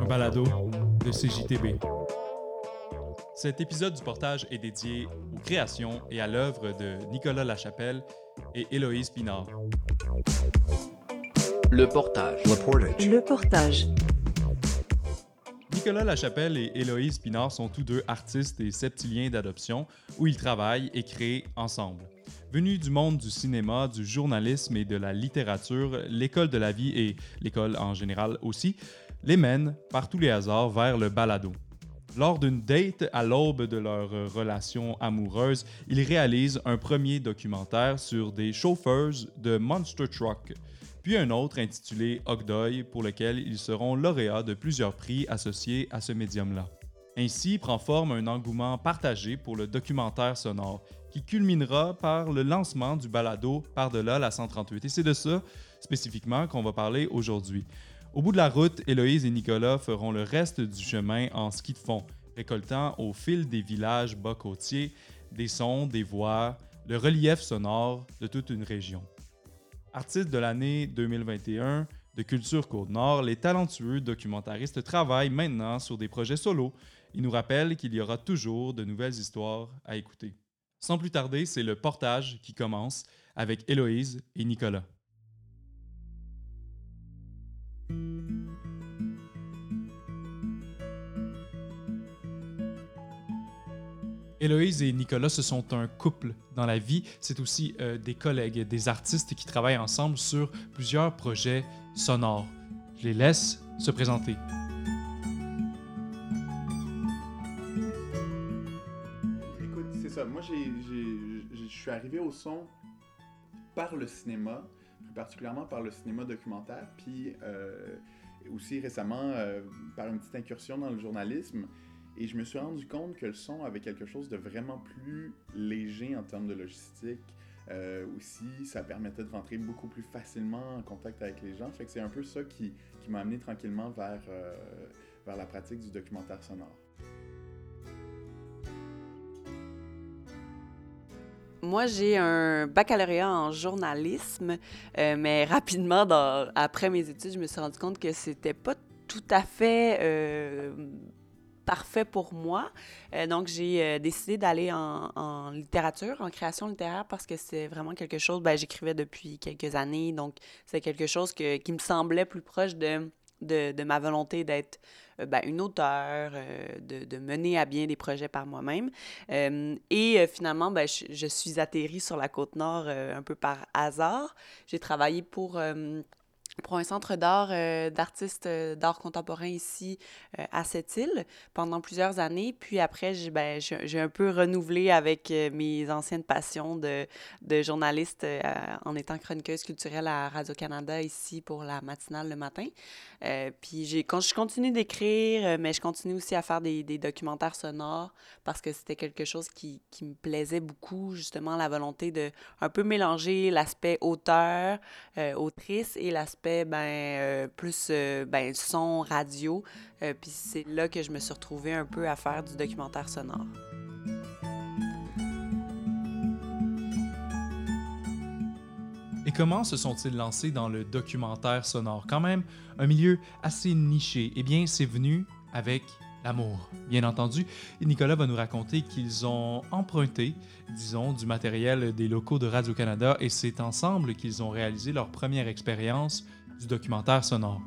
Un balado de CJTB. Cet épisode du portage est dédié aux créations et à l'œuvre de Nicolas Lachapelle et Héloïse Pinard. Le portage. Le portage. Nicolas Lachapelle et Héloïse Pinard sont tous deux artistes et septiliens d'adoption où ils travaillent et créent ensemble. Venus du monde du cinéma, du journalisme et de la littérature, l'école de la vie et l'école en général aussi les mènent par tous les hasards vers le balado. Lors d'une date à l'aube de leur relation amoureuse, ils réalisent un premier documentaire sur des chauffeurs de Monster Truck, puis un autre intitulé Ogdoy pour lequel ils seront lauréats de plusieurs prix associés à ce médium-là. Ainsi prend forme un engouement partagé pour le documentaire sonore, qui culminera par le lancement du balado Par-delà la 138. Et c'est de ça spécifiquement qu'on va parler aujourd'hui. Au bout de la route, Héloïse et Nicolas feront le reste du chemin en ski de fond, récoltant au fil des villages bas côtiers des sons, des voix, le relief sonore de toute une région. Artistes de l'année 2021 de Culture Côte-Nord, les talentueux documentaristes travaillent maintenant sur des projets solos. Ils nous rappellent qu'il y aura toujours de nouvelles histoires à écouter. Sans plus tarder, c'est le portage qui commence avec Héloïse et Nicolas. Héloïse et Nicolas, ce sont un couple dans la vie. C'est aussi euh, des collègues, des artistes qui travaillent ensemble sur plusieurs projets sonores. Je les laisse se présenter. Suis arrivé au son par le cinéma, plus particulièrement par le cinéma documentaire, puis euh, aussi récemment euh, par une petite incursion dans le journalisme. Et je me suis rendu compte que le son avait quelque chose de vraiment plus léger en termes de logistique. Euh, aussi, ça permettait de rentrer beaucoup plus facilement en contact avec les gens. C'est un peu ça qui, m'a amené tranquillement vers la pratique du documentaire sonore. Moi, j'ai un baccalauréat en journalisme, euh, mais rapidement, après mes études, je me suis rendu compte que c'était pas tout à fait parfait pour moi. Euh, donc, j'ai euh, décidé d'aller en, littérature, en création littéraire, parce que c'est vraiment quelque chose, ben, j'écrivais depuis quelques années, donc c'est quelque chose qui me semblait plus proche de, de, de ma volonté d'être euh, ben, une auteure, de, de, mener à bien des projets par moi-même. et finalement, ben, je, je, suis atterrie sur la côte nord un peu par hasard. J'ai travaillé pour pour un centre d'art euh, d'artistes euh, d'art contemporain ici euh, à cette île pendant plusieurs années. Puis après, j'ai ben, un peu renouvelé avec mes anciennes passions de, de journaliste en étant chroniqueuse culturelle à Radio-Canada ici pour la matinale le matin. puis j'ai, je continue d'écrire, mais je continue aussi à faire des, des documentaires sonores parce que c'était quelque chose qui, qui, me plaisait beaucoup, justement la volonté de un peu mélanger l'aspect auteur, autrice et l'aspect ben, euh, plus euh, ben, son, radio. Euh, puis c'est là que je me suis retrouvée un peu à faire du documentaire sonore. Et comment se sont-ils lancés dans le documentaire sonore? Quand même un milieu assez niché. Eh bien, c'est venu avec l'amour, bien entendu. Nicolas va nous raconter qu'ils ont emprunté, disons, du matériel des locaux de Radio-Canada et c'est ensemble qu'ils ont réalisé leur première expérience du documentaire sonore.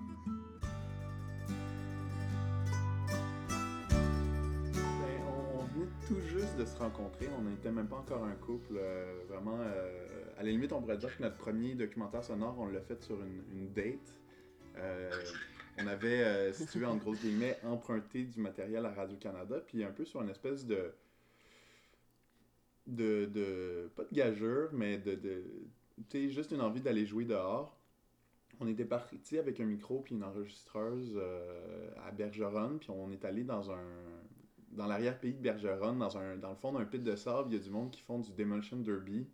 Ben, on venait tout juste de se rencontrer, on n'était même pas encore un couple. Euh, vraiment, euh, à la limite, on pourrait dire que notre premier documentaire sonore, on l'a fait sur une, date. Euh, on avait, si tu veux, en gros guillemets, emprunté du matériel à Radio-Canada, puis un peu sur une espèce de, de, de pas de gageure, mais de, de tu sais, juste une envie d'aller jouer dehors. On était parti avec un micro puis une enregistreuse euh, à Bergeron, puis on est allé dans un dans l'arrière-pays de Bergeron, dans, un, dans le fond d'un pit de sable, il y a du monde qui font du demolition derby,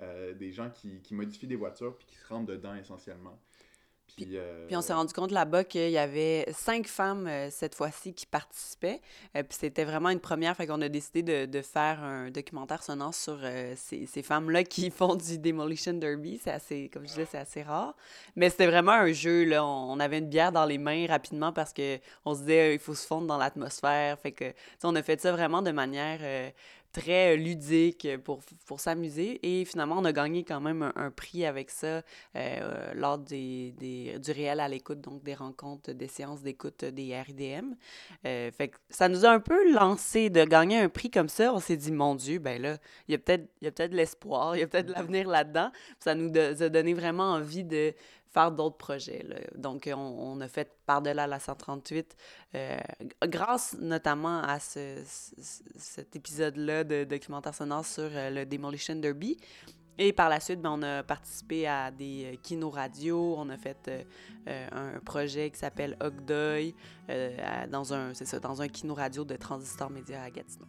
euh, des gens qui, qui modifient des voitures puis qui se rentrent dedans essentiellement. Puis, euh, Puis on s'est rendu compte là-bas qu'il y avait cinq femmes euh, cette fois-ci qui participaient. Euh, puis c'était vraiment une première. Fait qu'on a décidé de, de faire un documentaire sonore sur euh, ces, ces femmes-là qui font du Demolition Derby. C'est assez, comme je disais, c'est assez rare. Mais c'était vraiment un jeu. Là. On, on avait une bière dans les mains rapidement parce que on se disait il faut se fondre dans l'atmosphère. Fait que on a fait ça vraiment de manière très euh, ludique pour, pour s'amuser. Et finalement, on a gagné quand même un, prix avec ça euh, lors des, des- du réel à l'écoute, donc des rencontres, des séances d'écoute des RIDM. Euh, fait que ça nous a un peu lancé de gagner un prix comme ça. On s'est dit, mon Dieu, ben là, il y a peut-être de l'espoir, il y a peut-être de l'avenir là-dedans. Ça nous a donné vraiment envie de faire d'autres projets. là. Donc, on, on a fait Par-delà la 138, euh, grâce notamment à ce, ce- cet épisode-là de documentaire sonore sur euh, le Demolition Derby. Et par la suite, ben, on a participé à des euh, kinos radio. On a fait euh, euh, un projet qui s'appelle Ogdoy euh, dans un, c'est ça, dans un kino de Transistor Média à Gatineau.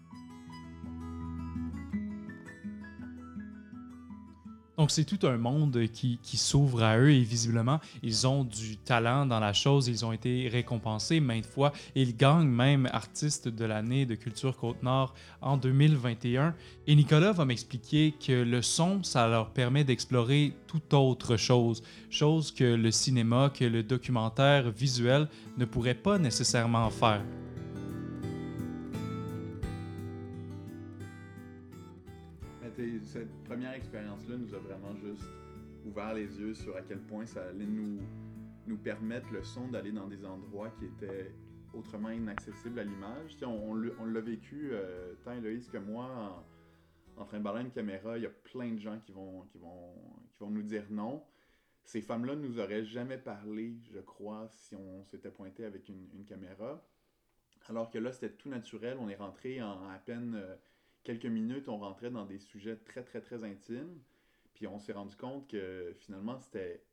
Donc, c'est tout un monde qui, s'ouvre à eux et visiblement, ils ont du talent dans la chose. Ils ont été récompensés maintes fois ils gagnent même artiste de l'année de Culture Côte-Nord en 2021. Et Nicolas va m'expliquer que le son, ça leur permet d'explorer toute autre chose. Chose que le cinéma, que le documentaire visuel ne pourrait pas nécessairement faire. Expérience-là nous a vraiment juste ouvert les yeux sur à quel point ça allait nous, nous permettre le son d'aller dans des endroits qui étaient autrement inaccessibles à l'image. On, on on l'a vécu, euh, tant Héloïse que moi, en, en train de parler une caméra. Il y a plein de gens qui vont, qui vont, qui vont nous dire non. Ces femmes-là nous auraient jamais parlé, je crois, si on s'était pointé avec une, une caméra. Alors que là, c'était tout naturel. On est rentré en à peine euh, quelques minutes, on rentrait dans des sujets très, très, très intimes. Puis on s'est rendu compte que finalement, c'était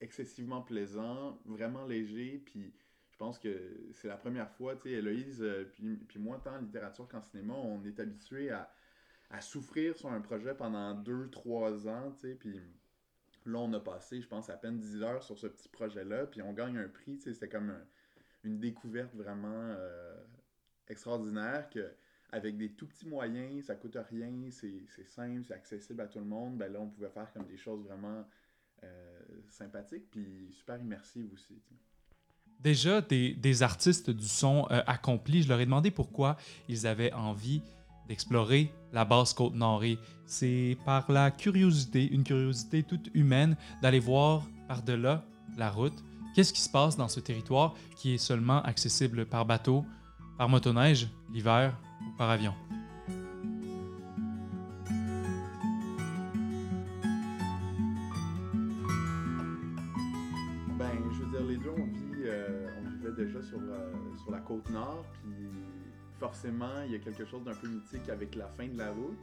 excessivement plaisant, vraiment léger. Puis je pense que c'est la première fois, tu sais, Héloïse, euh, puis, puis moi, tant en littérature qu'en cinéma, on est habitué à, à souffrir sur un projet pendant deux, trois ans, tu sais. Puis là, on a passé, je pense, à peine 10 heures sur ce petit projet-là. Puis on gagne un prix, tu sais, c'était comme un- une découverte vraiment euh, extraordinaire que avec des tout petits moyens, ça coûte rien, c'est simple, c'est accessible à tout le monde, ben là, on pouvait faire comme des choses vraiment euh, sympathiques, puis super immersives aussi. Déjà, des, artistes du son euh, accomplis, je leur ai demandé pourquoi ils avaient envie d'explorer la basse côte nord. Et c'est par la curiosité, une curiosité toute humaine, d'aller voir par-delà la route, qu'est-ce qui se passe dans ce territoire qui est seulement accessible par bateau, par motoneige, l'hiver? Ou par avion. Ben, je veux dire, les deux, on, vit, euh, on vivait déjà sur, euh, sur la côte nord, puis forcément, il y a quelque chose d'un peu mythique avec la fin de la route.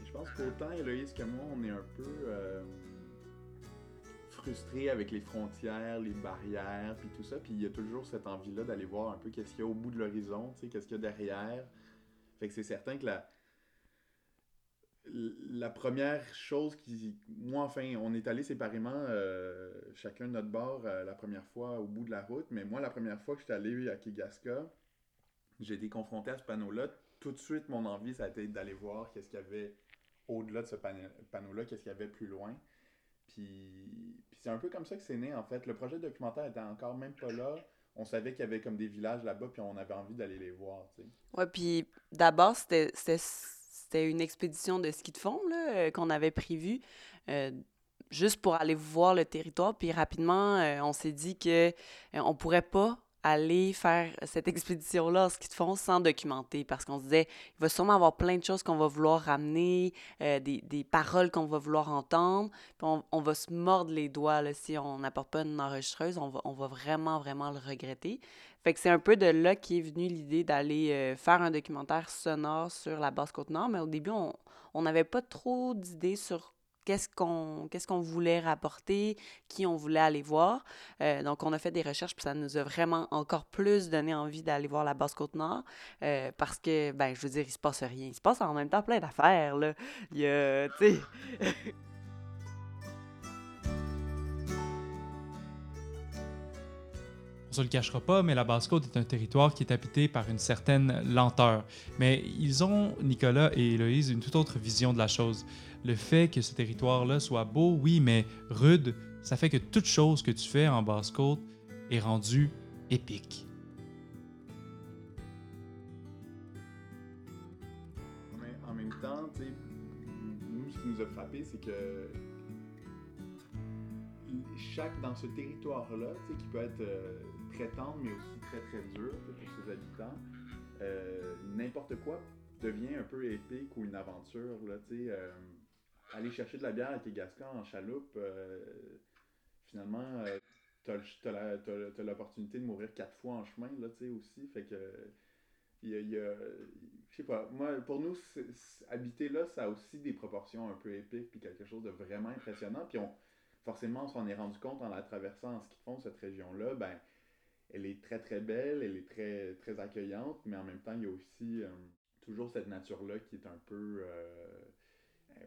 Et je pense qu'autant Héloïse que moi, on est un peu euh, frustrés avec les frontières, les barrières, puis tout ça. Puis il y a toujours cette envie-là d'aller voir un peu qu'est-ce qu'il y a au bout de l'horizon, qu'est-ce qu'il y a derrière. C'est certain que la, la première chose qui. Moi, enfin, on est allé séparément, euh, chacun de notre bord, euh, la première fois au bout de la route. Mais moi, la première fois que j'étais allé à Kigaska, j'ai été confronté à ce panneau-là. Tout de suite, mon envie, ça a été d'aller voir qu'est-ce qu'il y avait au-delà de ce panneau-là, qu'est-ce qu'il y avait plus loin. Puis, puis c'est un peu comme ça que c'est né, en fait. Le projet documentaire était encore même pas là. On savait qu'il y avait comme des villages là-bas, puis on avait envie d'aller les voir, tu sais. Ouais, puis d'abord, c'était une expédition de ski de fond euh, qu'on avait prévue, euh, juste pour aller voir le territoire. Puis rapidement, euh, on s'est dit que on pourrait pas aller faire cette expédition-là ski de fond sans documenter, parce qu'on se disait, il va sûrement avoir plein de choses qu'on va vouloir ramener, euh, des, des paroles qu'on va vouloir entendre, puis on, on va se mordre les doigts là, si on n'apporte pas une enregistreuse, on va, on va vraiment, vraiment le regretter. Fait que c'est un peu de là qu'est venue l'idée d'aller euh, faire un documentaire sonore sur la Basse-Côte-Nord, mais au début, on n'avait pas trop d'idées sur qu'est-ce qu'on qu'est-ce qu'on voulait rapporter, qui on voulait aller voir. Euh, donc, on a fait des recherches, puis ça nous a vraiment encore plus donné envie d'aller voir la Basse-Côte-Nord, euh, parce que, ben, je veux dire, il se passe rien. Il se passe en même temps plein d'affaires, là. Il y a, tu sais... On se le cachera pas, mais la Basse-Côte est un territoire qui est habité par une certaine lenteur. Mais ils ont, Nicolas et Héloïse, une toute autre vision de la chose. Le fait que ce territoire-là soit beau, oui, mais rude, ça fait que toute chose que tu fais en Basse-Côte est rendue épique. En même temps, nous, ce qui nous a frappé, c'est que chaque, dans ce territoire-là, qui peut être euh, très tendre, mais aussi très très dur pour ses habitants, euh, n'importe quoi devient un peu épique ou une aventure, là, euh, aller chercher de la bière avec les Gascons en chaloupe, euh, finalement, euh, t'as t'as l'opportunité de mourir quatre fois en chemin, là, aussi, fait que... Il y a, je sais pas, moi, pour nous, habiter là, ça a aussi des proportions un peu épiques, puis quelque chose de vraiment impressionnant, puis on, forcément, on s'en est rendu compte en la traversant en ski de fond, cette région-là, ben, elle est très très belle, elle est très très accueillante, mais en même temps, il y a aussi euh, toujours cette nature-là qui est un peu, euh,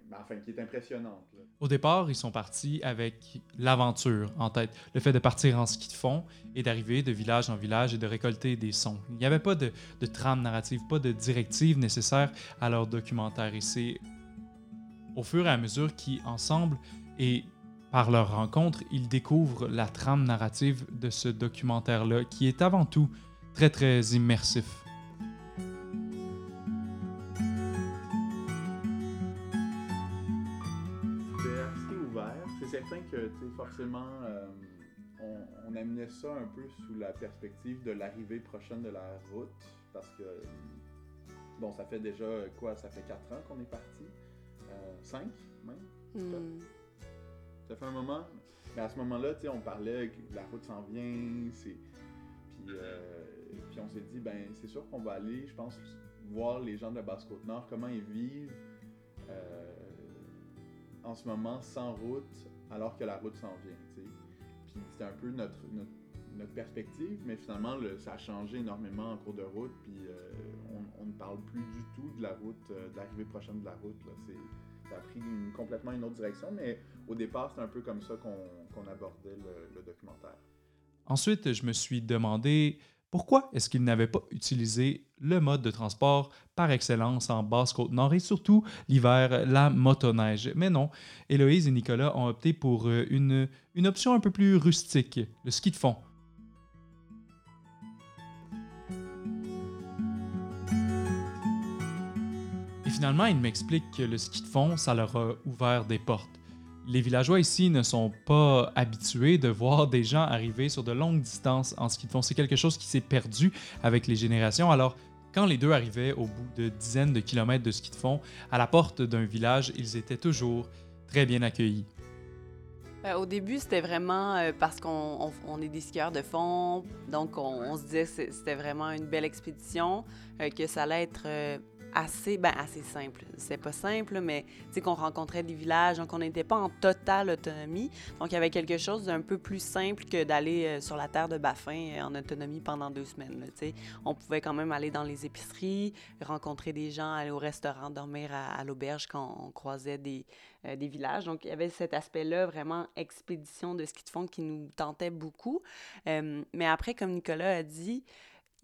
ben, enfin, qui est impressionnante. Au départ, ils sont partis avec l'aventure en tête, le fait de partir en ski de fond et d'arriver de village en village et de récolter des sons. Il n'y avait pas de, de trame narrative, pas de directive nécessaire à leur documentaire. Et c'est au fur et à mesure qu'ils, ensemble et par leur rencontre, ils découvrent la trame narrative de ce documentaire-là, qui est avant tout très, très immersif. C'était assez ouvert. C'est certain que, forcément, euh, on, on amenait ça un peu sous la perspective de l'arrivée prochaine de la route, parce que, bon, ça fait déjà, quoi, ça fait 4 ans qu'on est parti? 5 même? Hmm. Ça fait un moment. Mais à ce moment-là, on parlait que la route s'en vient, c'est... Puis, euh, puis on s'est dit, ben, c'est sûr qu'on va aller, je pense, voir les gens de la Basse-Côte-Nord, comment ils vivent euh, en ce moment sans route, alors que la route s'en vient. Puis c'était un peu notre, notre, perspective, mais finalement, le- ça a changé énormément en cours de route, puis euh, on, on ne parle plus du tout de la route, de l'arrivée prochaine de la route, là. C'est ça a pris une- complètement une autre direction, mais au départ, c'est un peu comme ça qu'on abordait le, documentaire. Ensuite, je me suis demandé pourquoi est-ce qu'ils n'avaient pas utilisé le mode de transport par excellence en Basse-Côte-Nord et surtout l'hiver, la motoneige. Mais non, Héloïse et Nicolas ont opté pour euh, une option un peu plus rustique, le ski de fond. Et finalement, ils m'expliquent que le ski de fond, ça leur a ouvert des portes. Les villageois ici ne sont pas habitués de voir des gens arriver sur de longues distances en ski de fond. C'est quelque chose qui s'est perdu avec les générations. Alors, quand les deux arrivaient au bout de dizaines de kilomètres de ski de fond, à la porte d'un village, ils étaient toujours très bien accueillis. Ben, au début, c'était vraiment euh, parce qu'on on- on est des skieurs de fond, donc on, on se disait que c'était vraiment une belle expédition, euh, que ça allait être euh, assez, ben, assez simple. C'est pas simple, mais sais qu'on rencontrait des villages, donc on n'était pas en totale autonomie. Donc il y avait quelque chose d'un peu plus simple que d'aller euh, sur la terre de Baffin euh, en autonomie pendant deux semaines. là, on pouvait quand même aller dans les épiceries, rencontrer des gens, aller au restaurant, dormir à, l'auberge quand on croisait des, euh, des villages. Donc, il y avait cet aspect-là, vraiment expédition de ski de fond qui nous tentait beaucoup. Mais après, comme Nicolas a dit,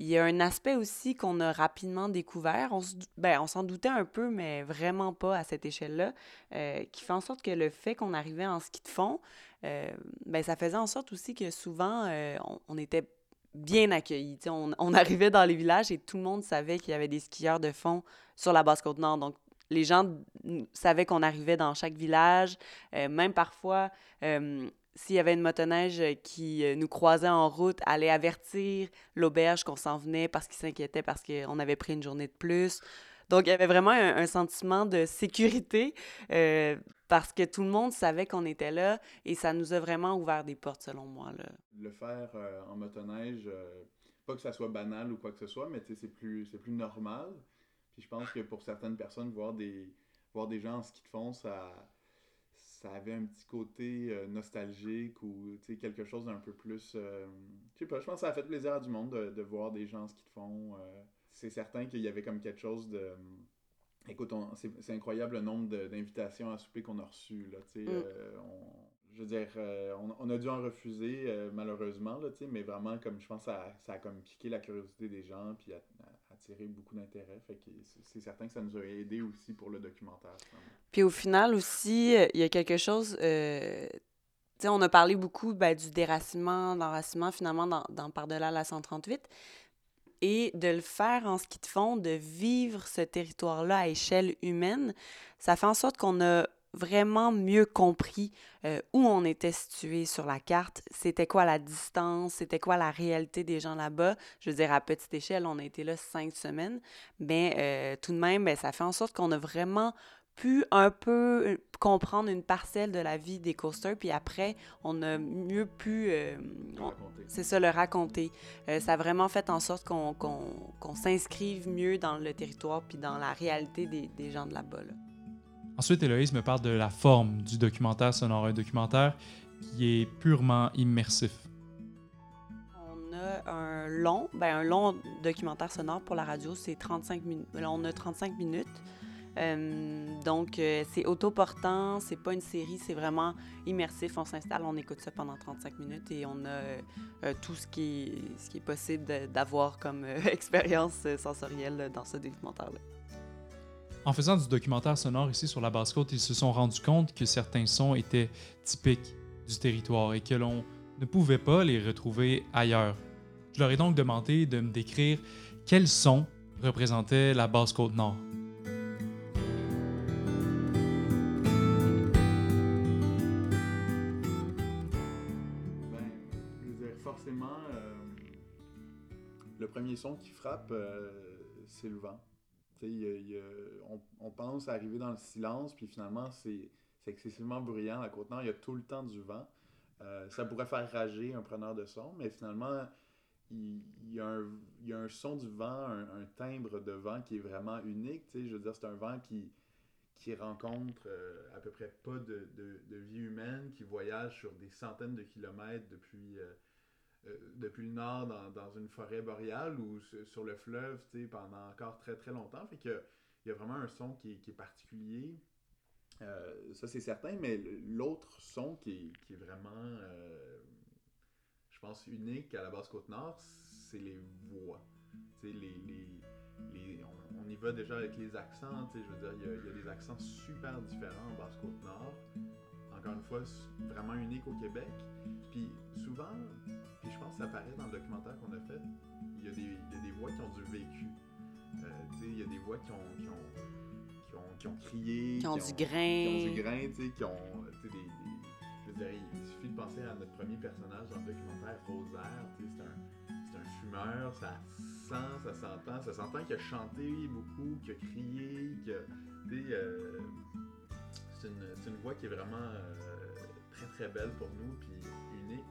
il y a un aspect aussi qu'on a rapidement découvert. On se ben, s'en doutait un peu, mais vraiment pas à cette échelle-là, euh, qui fait en sorte que le fait qu'on arrivait en ski de fond, euh, ben, ça faisait en sorte aussi que souvent, euh, on, était bien accueillis. On, on arrivait dans les villages et tout le monde savait qu'il y avait des skieurs de fond sur la Basse-Côte-Nord. Donc, les gens savaient qu'on arrivait dans chaque village. Même parfois, s'il y avait une motoneige euh, qui euh, nous croisait en route, allait avertir l'auberge qu'on s'en venait parce qu'ils s'inquiétaient parce qu'on avait pris une journée de plus. Donc, il y avait vraiment un, sentiment de sécurité euh, parce que tout le monde savait qu'on était là et ça nous a vraiment ouvert des portes, selon moi. Le faire en motoneige, pas que ça soit banal ou quoi que ce soit, mais c'est plus, plus normal. Puis je pense que pour certaines personnes, voir des, voir des gens en ski de fond, ça, ça avait un petit côté euh, nostalgique ou quelque chose d'un peu plus. euh, je sais pas, je pense que ça a fait plaisir à du monde de, de voir des gens en ski de fond. euh. c'est certain qu'il y avait comme quelque chose de. Écoute, on- c'est incroyable le nombre d'invitations à souper qu'on a reçues. Là, Mm. on- je veux dire, euh, on, a dû en refuser malheureusement, là, mais vraiment, comme je pense, ça, ça, a comme piqué la curiosité des gens puis attiré beaucoup d'intérêt. Fait que c'est certain que ça nous a aidé aussi pour le documentaire. Puis au final aussi, il y a quelque chose. Euh, sais, on a parlé beaucoup ben, du déracinement, d'enracinement finalement dans, dans Par-delà la 138 et de le faire en ce qui te font, de vivre ce territoire-là à échelle humaine, ça fait en sorte qu'on a vraiment mieux compris euh, où on était situé sur la carte, c'était quoi la distance, c'était quoi la réalité des gens là-bas? Je veux dire, à petite échelle, on a été là cinq semaines, mais euh, tout de même, ben, ça fait en sorte qu'on a vraiment pu un peu euh, comprendre une parcelle de la vie des coasters, puis après, on a mieux pu, c'est ça, le raconter. ça a vraiment fait en sorte qu'on s'inscrive mieux dans le territoire, puis dans la réalité des, des gens de là-bas. là bas Ensuite, Héloïse me parle de la forme du documentaire sonore, un documentaire qui est purement immersif. On a un long, ben un long documentaire sonore pour la radio, c'est 35 minutes. On a 35 minutes. Euh, donc, euh, c'est autoportant, c'est pas une série, c'est vraiment immersif. On s'installe, on écoute ça pendant 35 minutes et on a euh, tout ce qui est possible d'avoir comme expérience sensorielle dans ce documentaire-là. En faisant du documentaire sonore ici sur la basse-côte, ils se sont rendus compte que certains sons étaient typiques du territoire et que l'on ne pouvait pas les retrouver ailleurs. Je leur ai donc demandé de me décrire quels sons représentaient la basse-côte nord. Ben, forcément, euh, le premier son qui frappe, euh, c'est le vent on, pense arriver dans le silence, puis finalement, c'est excessivement bruyant. À Côte-Nord, il y a tout le temps du vent. Euh, ça pourrait faire rager un preneur de son, mais finalement, il, y, a un, son du vent, un, timbre de vent qui est vraiment unique. Je veux dire, c'est un vent qui, rencontre euh, à peu près pas de, vie humaine, qui voyage sur des centaines de kilomètres depuis... Euh, euh, depuis le nord dans, une forêt boréale ou sur le fleuve pendant encore très très longtemps. Fait que il y a vraiment un son qui est, particulier. Euh, ça, c'est certain, mais l'autre son qui est, vraiment, euh, je pense, unique à la Basse-Côte-Nord, c'est les voix. Les, les, les, on, y va déjà avec les accents. Je veux dire, il y, il y, a, des accents super différents en Basse-Côte-Nord. Encore une fois, vraiment unique au Québec. Puis souvent, puis je pense que ça apparaît dans le documentaire qu'on a fait, il y, a des, il y a des voix qui ont du vécu. Euh, il y a des voix qui ont, qui ont, qui ont, qui ont crié. Qui ont, du grain. Qui ont du grain, tu sais, qui ont. Des, des, je veux dire, il suffit de penser à notre premier personnage dans le documentaire, Rosaire. C'est un, c'est un fumeur, ça sent, ça s'entend. Ça s'entend qu'il a chanté beaucoup, qu'il a crié, que. Euh, c'est une, une, voix qui est vraiment euh, très très belle pour nous. Puis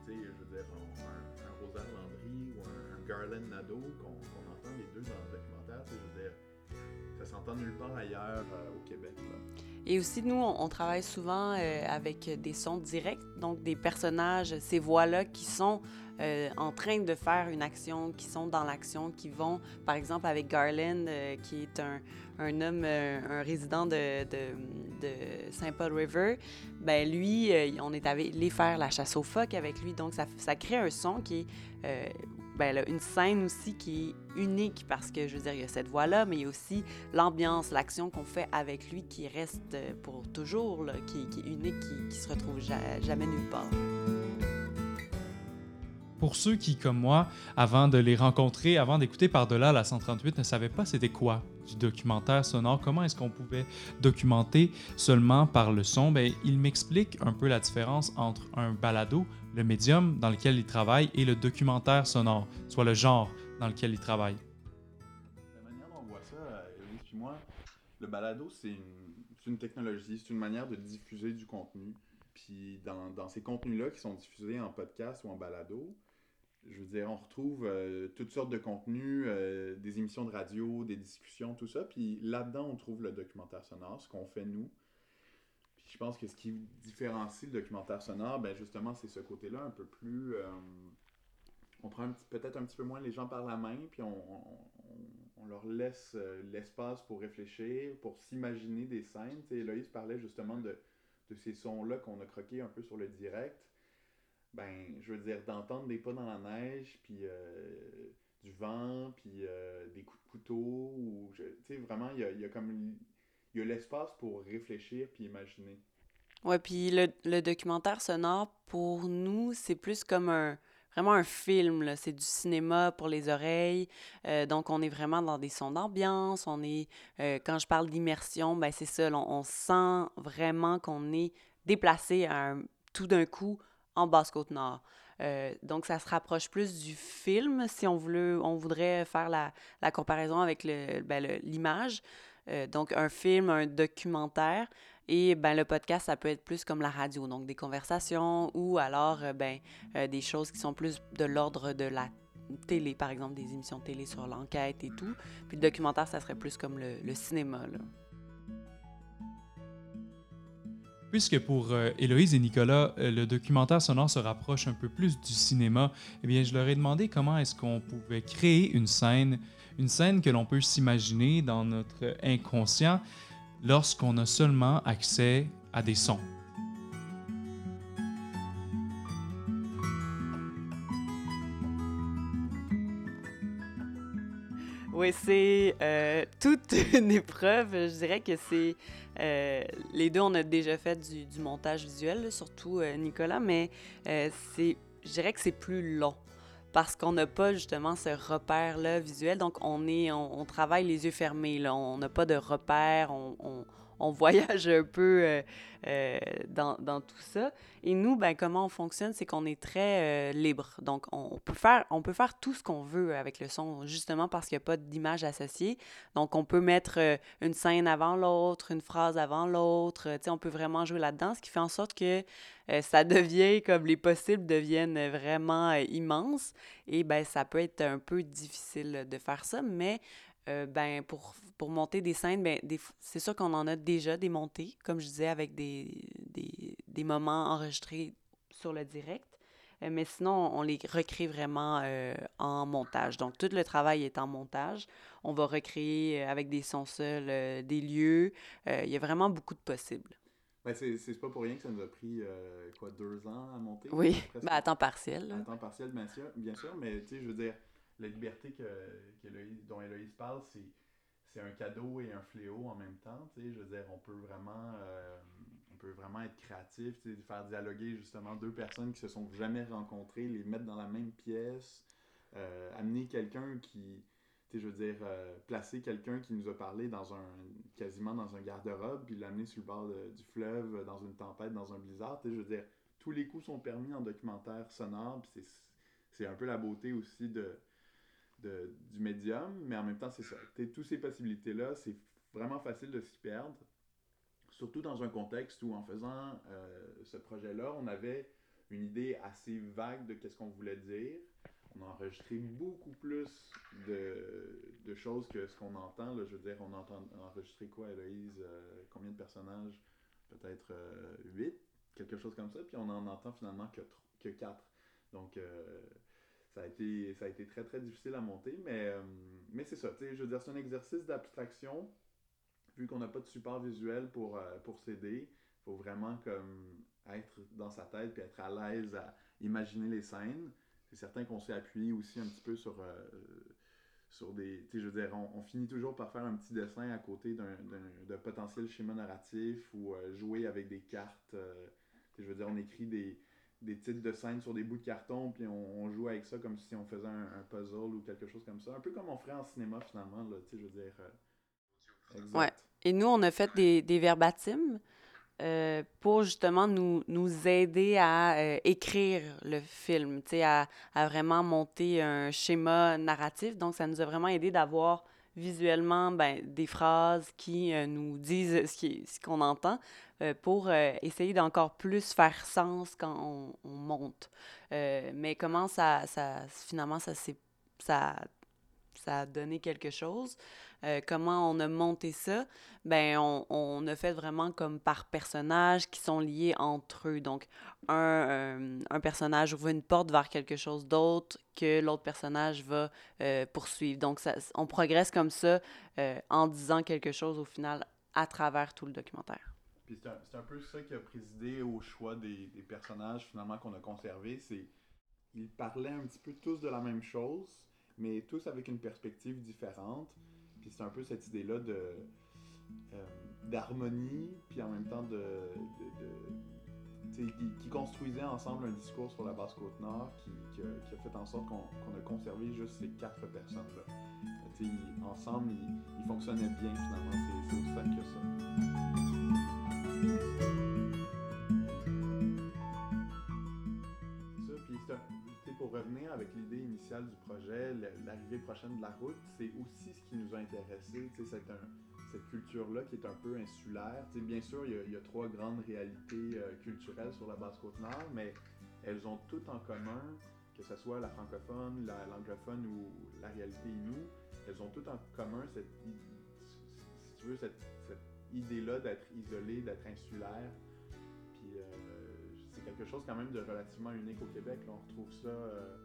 je veux dire, un, un Landry ou un, Garland Nadeau qu'on entend les deux dans le documentaire, je veux dire, ça s'entend nulle part ailleurs euh, au Québec. Et aussi, nous, on, travaille souvent euh, avec des sons directs, donc des personnages, ces voix-là qui sont euh, en train de faire une action, qui sont dans l'action, qui vont, par exemple, avec Garland, qui est un, un homme, un résident de, de, Saint Paul River, ben lui, on est allé faire la chasse au phoque avec lui, donc ça, ça crée un son qui est ben là, une scène aussi qui est unique parce que, je veux dire, il y a cette voix-là, mais il y a aussi l'ambiance, l'action qu'on fait avec lui qui reste pour toujours, là, qui, qui, est unique, qui, qui se retrouve jamais nulle part. Pour ceux qui, comme moi, avant de les rencontrer, avant d'écouter Par-delà la 138, ne savaient pas c'était quoi du documentaire sonore, comment est-ce qu'on pouvait documenter seulement par le son, ben, il m'explique un peu la différence entre un balado, le médium dans lequel il travaille, et le documentaire sonore, soit le genre dans lequel il travaille. La manière dont on voit ça, Elise puis moi, le balado, c'est une, technologie, c'est une manière de diffuser du contenu. Puis dans, dans ces contenus-là qui sont diffusés en podcast ou en balado, je veux dire, on retrouve euh, toutes sortes de contenus, euh, des émissions de radio, des discussions, tout ça. Puis là-dedans, on trouve le documentaire sonore, ce qu'on fait nous. Je pense que ce qui différencie le documentaire sonore, ben justement, c'est ce côté-là un peu plus. Euh, on prend peut-être un petit peu moins les gens par la main, puis on, on, leur laisse l'espace pour réfléchir, pour s'imaginer des scènes. Tu sais, parlait justement de, de ces sons-là qu'on a croqués un peu sur le direct, ben, je veux dire, d'entendre des pas dans la neige, puis euh, du vent, puis euh, des coups de couteau, ou, tu sais, vraiment, il y a comme, il y a l'espace pour réfléchir puis imaginer. Ouais, puis le, le documentaire sonore, pour nous, c'est plus comme un, vraiment un film. C'est du cinéma pour les oreilles. Euh, donc, on est vraiment dans des sons d'ambiance. On est, euh, quand je parle d'immersion, ben c'est ça. On, on, sent vraiment qu'on est déplacé un, tout d'un coup en Basse-Côte-Nord. Euh, donc, ça se rapproche plus du film si on, voulait, on voudrait faire la, la comparaison avec l'image. Ben, euh, donc, un film, un documentaire. Et ben, le podcast, ça peut être plus comme la radio, donc des conversations ou alors euh, ben, euh, des choses qui sont plus de l'ordre de la télé, par exemple des émissions télé sur l'enquête et tout. Puis le documentaire, ça serait plus comme le, cinéma. Puisque pour Héloïse et Nicolas, le documentaire sonore se rapproche un peu plus du cinéma, eh bien, je leur ai demandé comment est-ce qu'on pouvait créer une scène, une scène que l'on peut s'imaginer dans notre inconscient lorsqu'on a seulement accès à des sons. Oui, c'est euh, toute une épreuve. Je dirais que c'est. Euh, les deux, on a déjà fait du, montage visuel, surtout euh, Nicolas, mais c'est, je dirais que c'est plus long parce qu'on n'a pas justement ce repère-là visuel. Donc, on, est, on, travaille les yeux fermés. Là. On n'a pas de repère. On, on, on voyage un peu euh, euh, dans, dans, tout ça. Et nous, ben, comment on fonctionne, c'est qu'on est très euh, libre. Donc, on peut, faire, tout ce qu'on veut avec le son, justement parce qu'il n'y a pas d'image associée. Donc, on peut mettre une scène avant l'autre, une phrase avant l'autre. On peut vraiment jouer là-dedans, ce qui fait en sorte que ça devient comme les possibles deviennent vraiment immenses. Et ben, ça peut être un peu difficile de faire ça, mais euh, ben, pour, pour monter des scènes, ben, c'est sûr qu'on en a déjà des montées, comme je disais, avec des, des, des moments enregistrés sur le direct. Euh, mais sinon, on les recrée vraiment euh, en montage. Donc, tout le travail est en montage. On va recréer avec des sons seuls des lieux. Il y a vraiment beaucoup de possibles. Ben c'est pas pour rien que ça nous a pris, quoi, deux ans à monter? Oui, ben, à temps partiel. À temps partiel, bien sûr, bien sûr mais tu sais, je veux dire, la liberté que, dont Héloïse parle, c'est un cadeau et un fléau en même temps. Je veux dire, on peut vraiment, euh, on peut vraiment être créatif, faire dialoguer justement deux personnes qui se sont jamais rencontrées, les mettre dans la même pièce, euh, amener quelqu'un qui, je veux dire, euh, placer quelqu'un qui nous a parlé dans un, quasiment dans un garde-robe, puis l'amener sur le bord du fleuve, dans une tempête, dans un blizzard. Je veux dire, tous les coups sont permis en documentaire sonore, puis c'est un peu la beauté aussi de du médium, mais en même temps, c'est ça. Toutes ces possibilités-là, c'est vraiment facile de s'y perdre, surtout dans un contexte où, en faisant euh, ce projet-là, on avait une idée assez vague de qu'est-ce qu'on voulait dire. On a enregistré beaucoup plus de, choses que ce qu'on entend. Là. Je veux dire, on a enregistré quoi, Héloïse euh, Combien de personnages? Peut-être euh, 8, quelque chose comme ça. Puis on en entend finalement que, que 4. Donc, ça a été, ça a été très très difficile à monter, mais, euh, mais c'est ça. Je veux dire, c'est un exercice d'abstraction. Vu qu'on n'a pas de support visuel pour, euh, pour s'aider, il faut vraiment comme être dans sa tête puis être à l'aise à imaginer les scènes. C'est certain qu'on s'est appuyé aussi un petit peu sur, euh, sur des. Je veux dire, on, finit toujours par faire un petit dessin à côté d'un potentiel schéma narratif ou jouer avec des cartes. Je veux dire, on écrit des, des titres de scène sur des bouts de carton, puis on, joue avec ça comme si on faisait un, puzzle ou quelque chose comme ça. Un peu comme on ferait en cinéma, finalement, là, tu sais, je veux dire. Euh. Ouais. Et nous, on a fait des, des euh, pour justement nous, nous aider à euh, écrire le film, tu sais, à, à vraiment monter un schéma narratif. Donc, ça nous a vraiment aidé d'avoir visuellement ben, des phrases qui euh, nous disent ce qu'on entend euh, pour euh, essayer d'encore plus faire sens quand on, on monte. mais comment ça, ça finalement ça, ça, ça a donné quelque chose? Comment on a monté ça? Ben, on, on, a fait vraiment comme par personnage qui sont liés entre eux. Donc, un, un personnage ouvre une porte vers quelque chose d'autre que l'autre personnage va euh, poursuivre. Donc, ça, on progresse comme ça euh, en disant quelque chose au final à travers tout le documentaire. C'est un, un peu ça qui a présidé au choix des, des personnages finalement qu'on a conservés. C'est ils parlaient un petit peu tous de la même chose, mais tous avec une perspective différente. Puis c'est un peu cette idée-là de euh, d'harmonie, puis en même temps de, de- qui, construisaient ensemble un discours sur la basse côte nord qui, a, fait en sorte qu'on a conservé juste ces quatre personnes-là. Ensemble, ils, ils fonctionnaient bien finalement. C'est aussi simple que ça. Pour revenir avec l'idée initiale du projet, l'arrivée prochaine de la route, c'est aussi ce qui nous a intéressés. C'est cette culture-là qui est un peu insulaire. Bien sûr, il y, a, trois grandes réalités euh, culturelles sur la basse côte nord, mais elles ont toutes en commun, que ce soit la francophone, la- l'anglophone ou la réalité inoue, elles ont toutes en commun cette, si tu veux, cette, idée-là d'être isolé, d'être insulaire. Euh, quelque chose quand même de relativement unique au Québec. On retrouve ça, euh,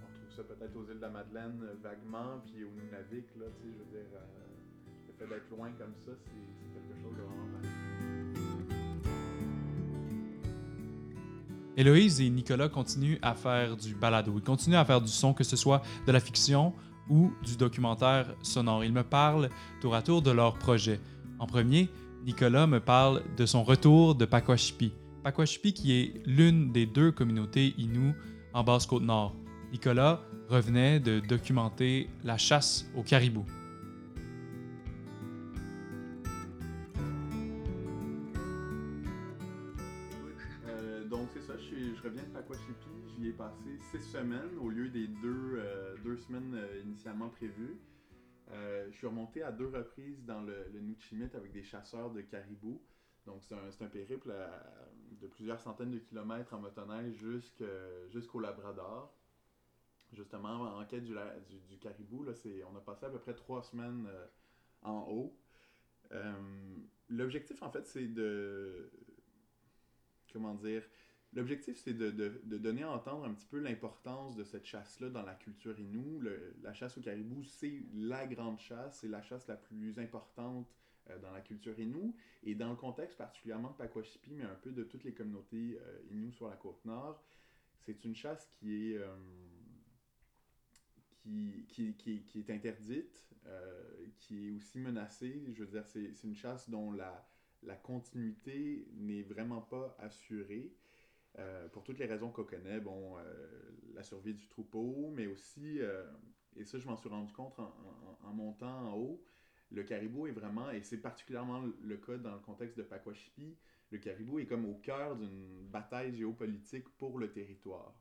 on retrouve ça peut-être aux îles de la Madeleine euh, vaguement, puis au Nunavik, là, tu je veux dire, euh, le fait d'être loin comme ça, c'est quelque chose de vraiment. Héloïse et Nicolas continuent à faire du balado. Ils continuent à faire du son, que ce soit de la fiction ou du documentaire sonore. Ils me parlent tour à tour de leurs projets. En premier, Nicolas me parle de son retour de Pakwashipi. Pakwashipi qui est l'une des deux communautés Innu en Basse-Côte-Nord. Nicolas revenait de documenter la chasse au caribou. Euh, donc c'est ça, je, reviens de Pakwashipi, j'y ai passé six semaines au lieu des deux, euh, deux semaines euh, initialement prévues. Je suis remonté à deux reprises dans le, le avec des chasseurs de caribous. Donc c'est un, un périple de plusieurs centaines de kilomètres en motoneige jusqu'au Labrador. Justement, en quête du, du- du caribou, là, on a passé à peu près trois semaines euh, en haut. Euh, L'objectif, en fait, c'est de comment dire, l'objectif c'est de, de- de donner à entendre un petit peu l'importance de cette chasse-là dans la culture Innu. Le- la chasse au caribou, c'est la grande chasse, c'est la chasse la plus importante dans la culture Innu. Et dans le contexte particulièrement de Pakwashipi, mais un peu de toutes les communautés euh, Innu sur la côte nord, c'est une chasse qui est, euh, qui, qui, qui- est interdite, euh, qui est aussi menacée. Je veux dire, c'est une chasse dont la, la continuité n'est vraiment pas assurée. euh, pour toutes les raisons qu'on connaît, bon, euh, la survie du troupeau, mais aussi, euh, et ça je m'en suis rendu compte en montant en haut, le caribou est vraiment, et c'est particulièrement le cas dans le contexte de Pakwashipi, le caribou est comme au cœur d'une bataille géopolitique pour le territoire.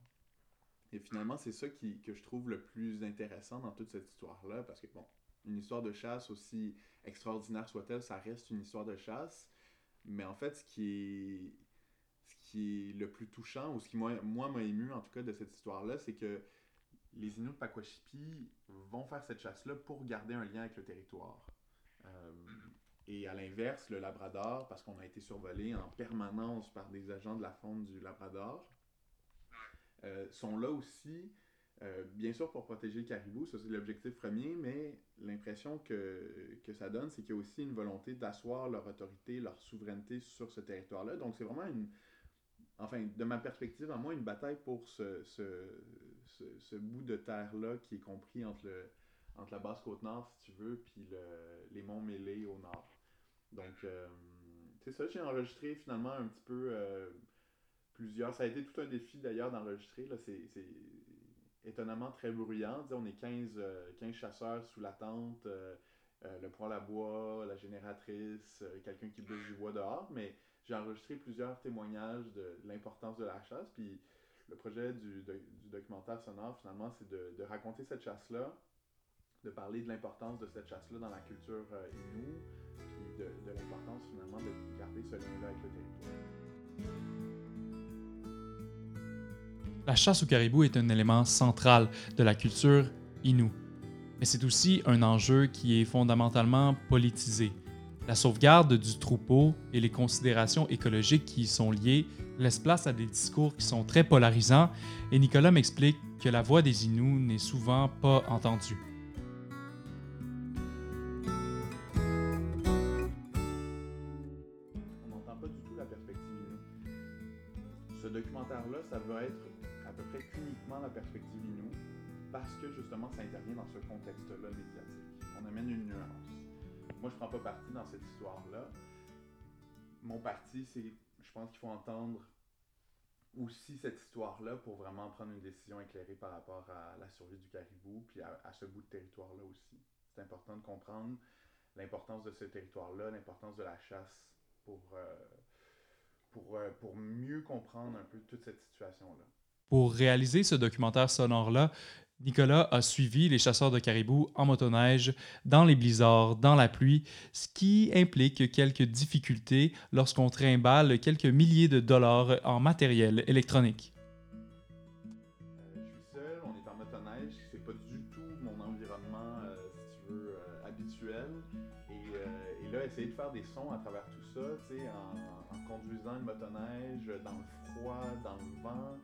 Et finalement, c'est ça qui, que je trouve le plus intéressant dans toute cette histoire-là, parce que, bon, une histoire de chasse, aussi extraordinaire soit-elle, ça reste une histoire de chasse. Mais en fait, ce qui est, ce qui est le plus touchant, ou ce qui moi, m'a ému en tout cas de cette histoire-là, c'est que les Inuits de Pakwashipi vont faire cette chasse-là pour garder un lien avec le territoire. Euh, et à l'inverse, le Labrador, parce qu'on a été survolé en permanence par des agents de la faune du Labrador, euh, sont là aussi, euh, bien sûr pour protéger le caribou, ça c'est l'objectif premier, mais l'impression que, que ça donne, c'est qu'il y a aussi une volonté d'asseoir leur autorité, leur souveraineté sur ce territoire-là. Donc c'est vraiment une, enfin de ma perspective, à moi, une bataille pour ce, ce, ce, ce bout de terre-là qui est compris entre, le, entre la basse côte nord, si tu veux, puis le, les monts mêlés au nord. Donc, euh, c'est ça, j'ai enregistré finalement un petit peu euh, plusieurs. Ça a été tout un défi d'ailleurs d'enregistrer. C'est étonnamment très bruyant. On est 15, euh, 15 chasseurs sous la tente, le poêle à bois, la génératrice, quelqu'un qui bouge du bois dehors. Mais j'ai enregistré plusieurs témoignages de l'importance de la chasse. Puis le projet du, du documentaire sonore, finalement, c'est de raconter cette chasse-là, de parler de l'importance de cette chasse-là dans la culture euh, Innu, puis de, l'importance finalement de garder ce lien-là avec le territoire. La chasse au caribou est un élément central de la culture Innu. Mais c'est aussi un enjeu qui est fondamentalement politisé. La sauvegarde du troupeau et les considérations écologiques qui y sont liées laissent place à des discours qui sont très polarisants et Nicolas m'explique que la voix des Inuits n'est souvent pas entendue. Pas parti dans cette histoire-là. Mon parti, c'est, je pense qu'il faut entendre aussi cette histoire-là pour vraiment prendre une décision éclairée par rapport à la survie du caribou, puis à, ce bout de territoire-là aussi. C'est important de comprendre l'importance de ce territoire-là, l'importance de la chasse pour, euh, pour, euh, pour mieux comprendre un peu toute cette situation-là. Pour réaliser ce documentaire sonore-là, Nicolas a suivi les chasseurs de caribous en motoneige, dans les blizzards, dans la pluie, ce qui implique quelques difficultés lorsqu'on trimballe quelques milliers de dollars en matériel électronique. Euh, je suis seul, on est en motoneige, c'est pas du tout mon environnement, euh, si tu veux, euh, habituel. Et, là, essayer de faire des sons à travers tout ça, tu sais, en, en conduisant une motoneige, dans le froid, dans le vent,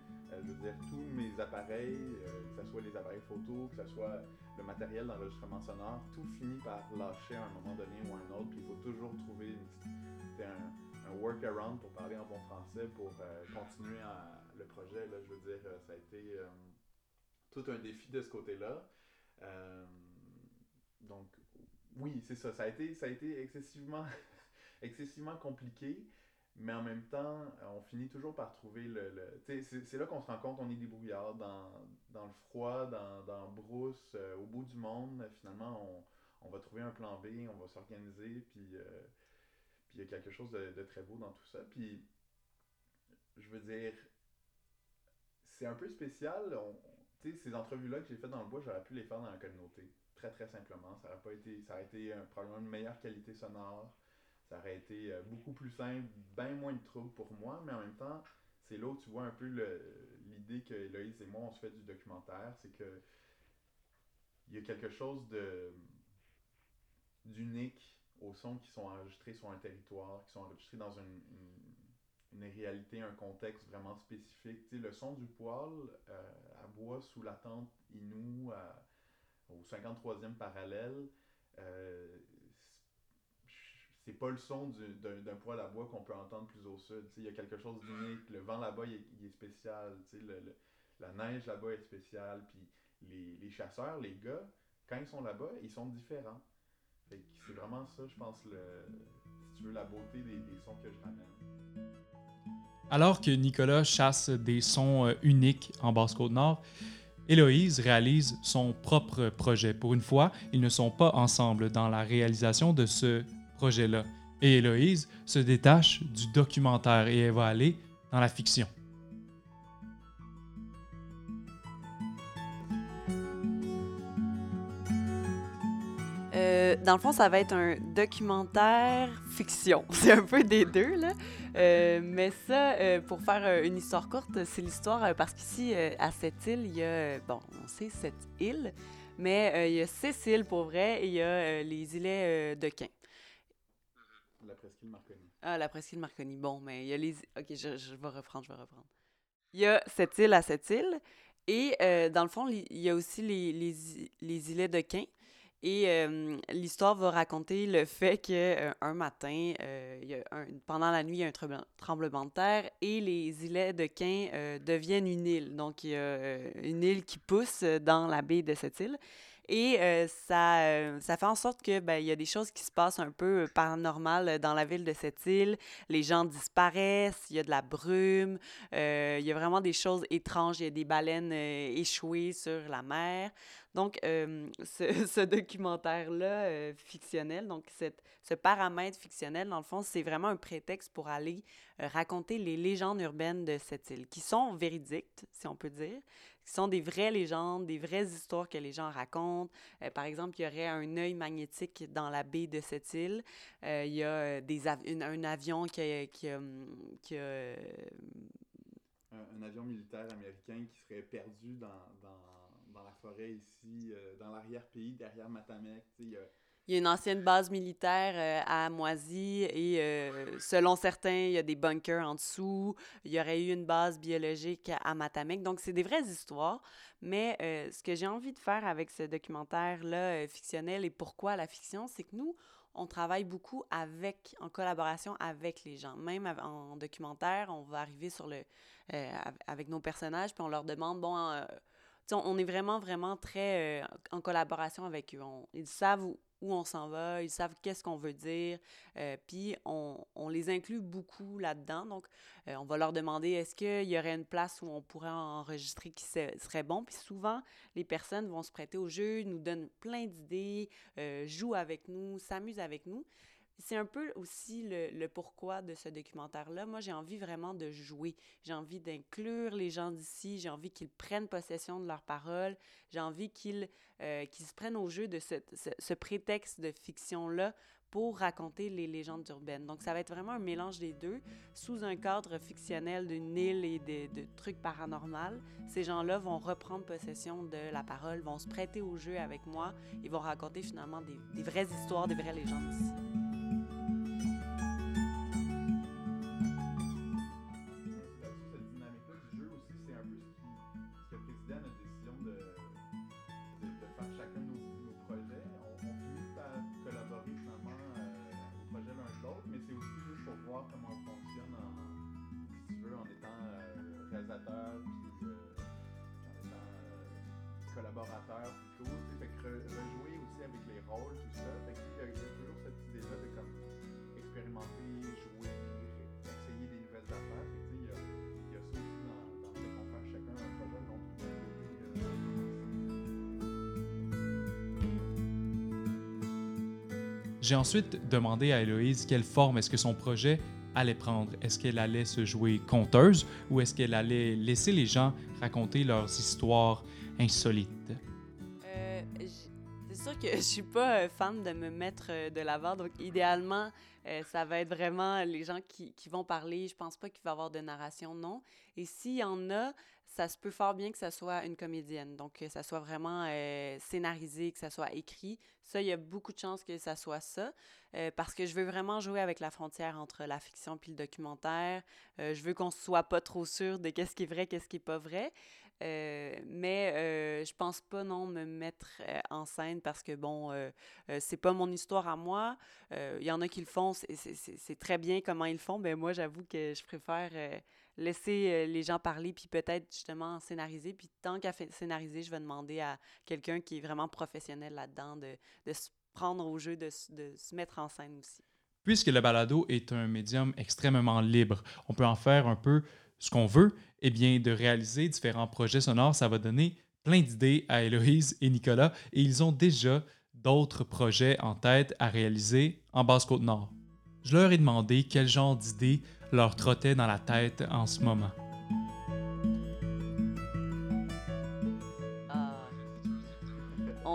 je veux dire, tous mes appareils, euh, que ce soit les appareils photo, que ce soit le matériel d'enregistrement sonore, tout finit par lâcher à un moment donné ou à un autre. Puis il faut toujours trouver un, un workaround pour parler en bon français pour euh, continuer le projet. Là, je veux dire, ça a été tout un défi de ce côté-là. donc, oui, c'est ça. Ça a été, ça a été excessivement, excessivement compliqué. Mais en même temps, euh, on finit toujours par trouver le. c'est là qu'on se rend compte qu'on est débrouillard dans, dans le froid, dans, dans brousse, euh, au bout du monde. Finalement, on, on, va trouver un plan B, on va s'organiser, puis euh, il y a quelque chose de, très beau dans tout ça. Puis, je veux dire, c'est un peu spécial. On, ces entrevues-là que j'ai faites dans le bois, j'aurais pu les faire dans la communauté. Très, très simplement. Ça aurait, pas été, ça aurait été probablement une meilleure qualité sonore ça aurait été euh, beaucoup plus simple, bien moins de troubles pour moi, mais en même temps, c'est là où tu vois un peu l'idée que Eloïse et moi, on se fait du documentaire, c'est que il y a quelque chose de d'unique aux sons qui sont enregistrés sur un territoire, qui sont enregistrés dans une, une, réalité, un contexte vraiment spécifique. Le son du poil euh, à bois sous la tente Inou au 53e parallèle, euh, c'est pas le son d'un poêle à bois qu'on peut entendre plus au sud. Il y a quelque chose d'unique. Le vent là-bas, il, est spécial. Le, la neige là-bas est spéciale. Puis les, les, chasseurs, les gars, quand ils sont là-bas, ils sont différents. c'est vraiment ça, je pense, le, si tu veux, la beauté des, des sons que je ramène. Alors que Nicolas chasse des sons euh, uniques en Basse-Côte-Nord, Héloïse réalise son propre projet. Pour une fois, ils ne sont pas ensemble dans la réalisation de ce Et Héloïse se détache du documentaire et elle va aller dans la fiction. Euh, dans le fond, ça va être un documentaire fiction. C'est un peu des deux, là. Euh, mais ça, euh, pour faire une histoire courte, c'est l'histoire parce qu'ici, à cette île, il y a, bon, on sait cette île, mais il y a Cécile pour vrai et il y a les îlets de Quin. La presqu'île Marconi. Ah, la presqu'île Marconi. Bon, mais il y a les. Ok, je, vais reprendre, je vais reprendre. Il y a cette île à cette île. Et euh, dans le fond, il y a aussi les, les, les îlets de Quin. Et euh, l'histoire va raconter le fait qu'un euh, matin, il y a un, pendant la nuit, il y a un tremblement de terre et les îlets de Quin deviennent une île. Donc, il y a une île qui pousse dans la baie de cette île. Et euh, ça, euh, ça fait en sorte que ben, y a des choses qui se passent un peu euh, paranormales dans la ville de cette île. Les gens disparaissent, il y a de la brume, il y a vraiment des choses étranges. Il y a des baleines échouées sur la mer. Donc, ce, ce documentaire-là fictionnel, donc cette, ce paramètre fictionnel, dans le fond, c'est vraiment un prétexte pour aller raconter les légendes urbaines de cette île, qui sont véridiques, si on peut dire qui sont des vraies légendes, des vraies histoires que les gens racontent. Euh, par exemple, il y aurait un œil magnétique dans la baie de cette île. Euh, il y a euh, des un avion qui a... Qui un, avion militaire américain qui serait perdu dans, dans, dans la forêt ici, dans l'arrière-pays, derrière Matamec. Il y a une ancienne base militaire euh, à Moisy et euh, selon certains, il y a des bunkers en dessous. Il y aurait eu une base biologique à Matamec. Donc, c'est des vraies histoires. Mais euh, ce que j'ai envie de faire avec ce documentaire-là fictionnel et pourquoi la fiction, c'est que nous, on travaille beaucoup avec, en collaboration avec les gens. Même en documentaire, on va arriver sur le, avec nos personnages, puis on leur demande, bon, on est vraiment, vraiment très en collaboration avec eux. ils savent où, où on s'en va, ils savent qu'est-ce qu'on veut dire, euh, puis on, on, les inclut beaucoup là-dedans. Donc, euh, on va leur demander est-ce qu'il y aurait une place où on pourrait enregistrer qui serait bon? Puis souvent, les personnes vont se prêter au jeu, nous donnent plein d'idées, euh, jouent avec nous, s'amusent avec nous. C'est un peu aussi le, pourquoi de ce documentaire-là. Moi, j'ai envie vraiment de jouer. J'ai envie d'inclure les gens d'ici. J'ai envie qu'ils prennent possession de leurs paroles. J'ai envie qu'ils euh, se prennent au jeu de ce, ce, prétexte de fiction-là pour raconter les légendes urbaines. Donc, ça va être vraiment un mélange des deux, sous un cadre fictionnel d'une île et de, de trucs paranormaux. Ces gens-là vont reprendre possession de la parole, vont se prêter au jeu avec moi et vont raconter finalement des, des vraies histoires, des vraies légendes ici. J'ai ensuite demandé à Héloïse quelle forme est-ce que son projet allait prendre. Est-ce qu'elle allait se jouer conteuse ou est-ce qu'elle allait laisser les gens raconter leurs histoires insolite? Euh, c'est sûr que je suis pas euh, fan de me mettre euh, de l'avant, donc idéalement, ça va être vraiment les gens qui, qui, vont parler. Je pense pas qu'il va y avoir de narration, non. Et s'il y en a, ça se peut fort bien que ça soit une comédienne, donc que ça soit vraiment scénarisé, que ça soit écrit. Ça, il y a beaucoup de chances que ça soit ça, parce que je veux vraiment jouer avec la frontière entre la fiction puis le documentaire. je veux qu'on soit pas trop sûr de qu'est-ce qui est vrai, qu'est-ce qui est pas vrai. Euh, mais euh, je pense pas, non, me mettre euh, en scène parce que, bon, c'est pas mon histoire à moi. Il y en a qui le font, c'est très bien comment ils le font, mais moi, j'avoue que je préfère laisser les gens parler puis peut-être justement scénariser. Puis tant qu'à scénariser, je vais demander à quelqu'un qui est vraiment professionnel là-dedans de, de, se prendre au jeu, de, de se mettre en scène aussi. Puisque le balado est un médium extrêmement libre, on peut en faire un peu ce qu'on veut, eh bien, de réaliser différents projets sonores, ça va donner plein d'idées à Héloïse et Nicolas et ils ont déjà d'autres projets en tête à réaliser en Basse-Côte-Nord. Je leur ai demandé quel genre d'idées leur trottait dans la tête en ce moment.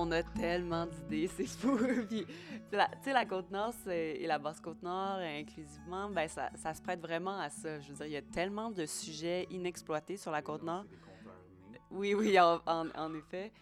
on a tellement d'idées, c'est fou. Puis, sais, la Côte-Nord et la Basse-Côte-Nord, inclusivement, ben, ça, ça, se prête vraiment à ça. Je veux dire, il y a tellement de sujets inexploités sur la Côte-Nord. Oui, oui, en, en, effet.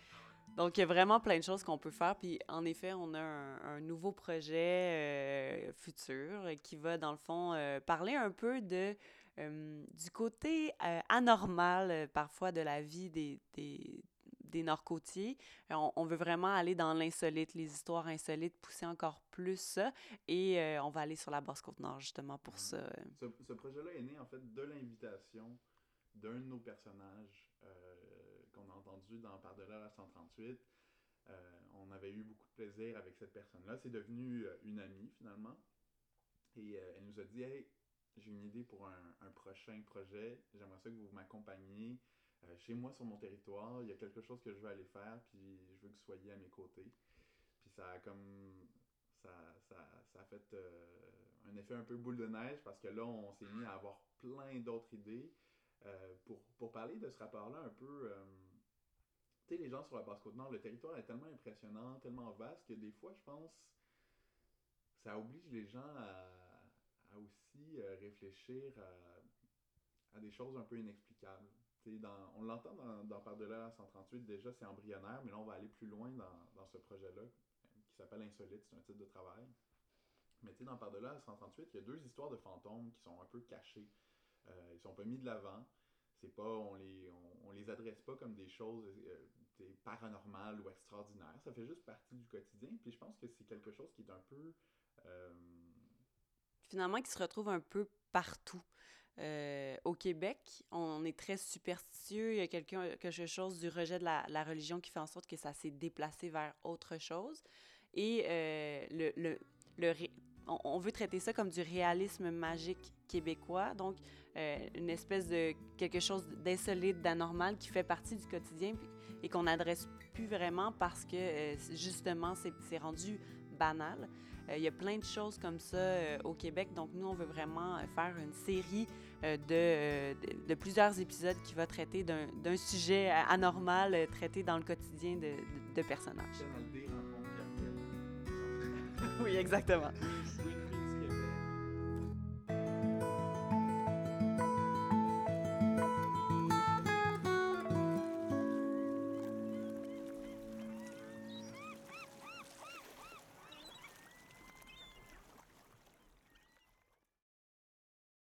Donc, il y a vraiment plein de choses qu'on peut faire. Puis, en effet, on a un, nouveau projet euh, futur qui va, dans le fond, euh, parler un peu de, euh, du côté anormal, parfois, de la vie des, des des Nord-Côtiers. On, on, veut vraiment aller dans l'insolite, les histoires insolites, pousser encore plus ça. Et euh, on va aller sur la Basse-Côte-Nord, justement, pour ça. Ce, ce projet-là est né, en fait, de l'invitation d'un de nos personnages euh, qu'on a entendu dans Par-delà la 138. Euh, on avait eu beaucoup de plaisir avec cette personne-là. C'est devenu une amie, finalement. Et elle nous a dit Hey, j'ai une idée pour un, un prochain projet. J'aimerais ça que vous m'accompagniez. Euh, chez moi, sur mon territoire, il y a quelque chose que je veux aller faire, puis je veux que vous soyez à mes côtés. Puis ça a comme. Ça, ça, ça a fait euh, un effet un peu boule de neige parce que là, on s'est mis à avoir plein d'autres idées. Euh, pour, pour, parler de ce rapport-là un peu. tu sais, les gens sur la Basse-Côte-Nord, le territoire est tellement impressionnant, tellement vaste que des fois, je pense, ça oblige les gens à, à aussi réfléchir à, des choses un peu inexplicables on l'entend dans, dans Par-delà 138, déjà c'est embryonnaire, mais là on va aller plus loin dans, ce projet-là, qui s'appelle Insolite, c'est un titre de travail. Mais tu sais, dans Par-delà 138, il y a deux histoires de fantômes qui sont un peu cachés. Euh, ils sont pas mis de l'avant. C'est pas, on les, on, les adresse pas comme des choses euh, paranormales ou extraordinaires. Ça fait juste partie du quotidien. Puis je pense que c'est quelque chose qui est un peu Euh, Finalement, qui se retrouve un peu partout. Euh, au Québec, on est très superstitieux. Il y a quelqu'un- quelque chose du rejet de la, la religion qui fait en sorte que ça s'est déplacé vers autre chose. Et euh, le, le, le on, on veut traiter ça comme du réalisme magique québécois, donc euh, une espèce de quelque chose d'insolite, d'anormal qui fait partie du quotidien et qu'on n'adresse plus vraiment parce que justement c'est rendu banal. Euh, Il y a plein de choses comme ça euh, au Québec, donc nous on veut vraiment euh, faire une série de, de, de plusieurs épisodes qui va traiter d'un sujet anormal traité dans le quotidien de, de- personnages. Oui, exactement.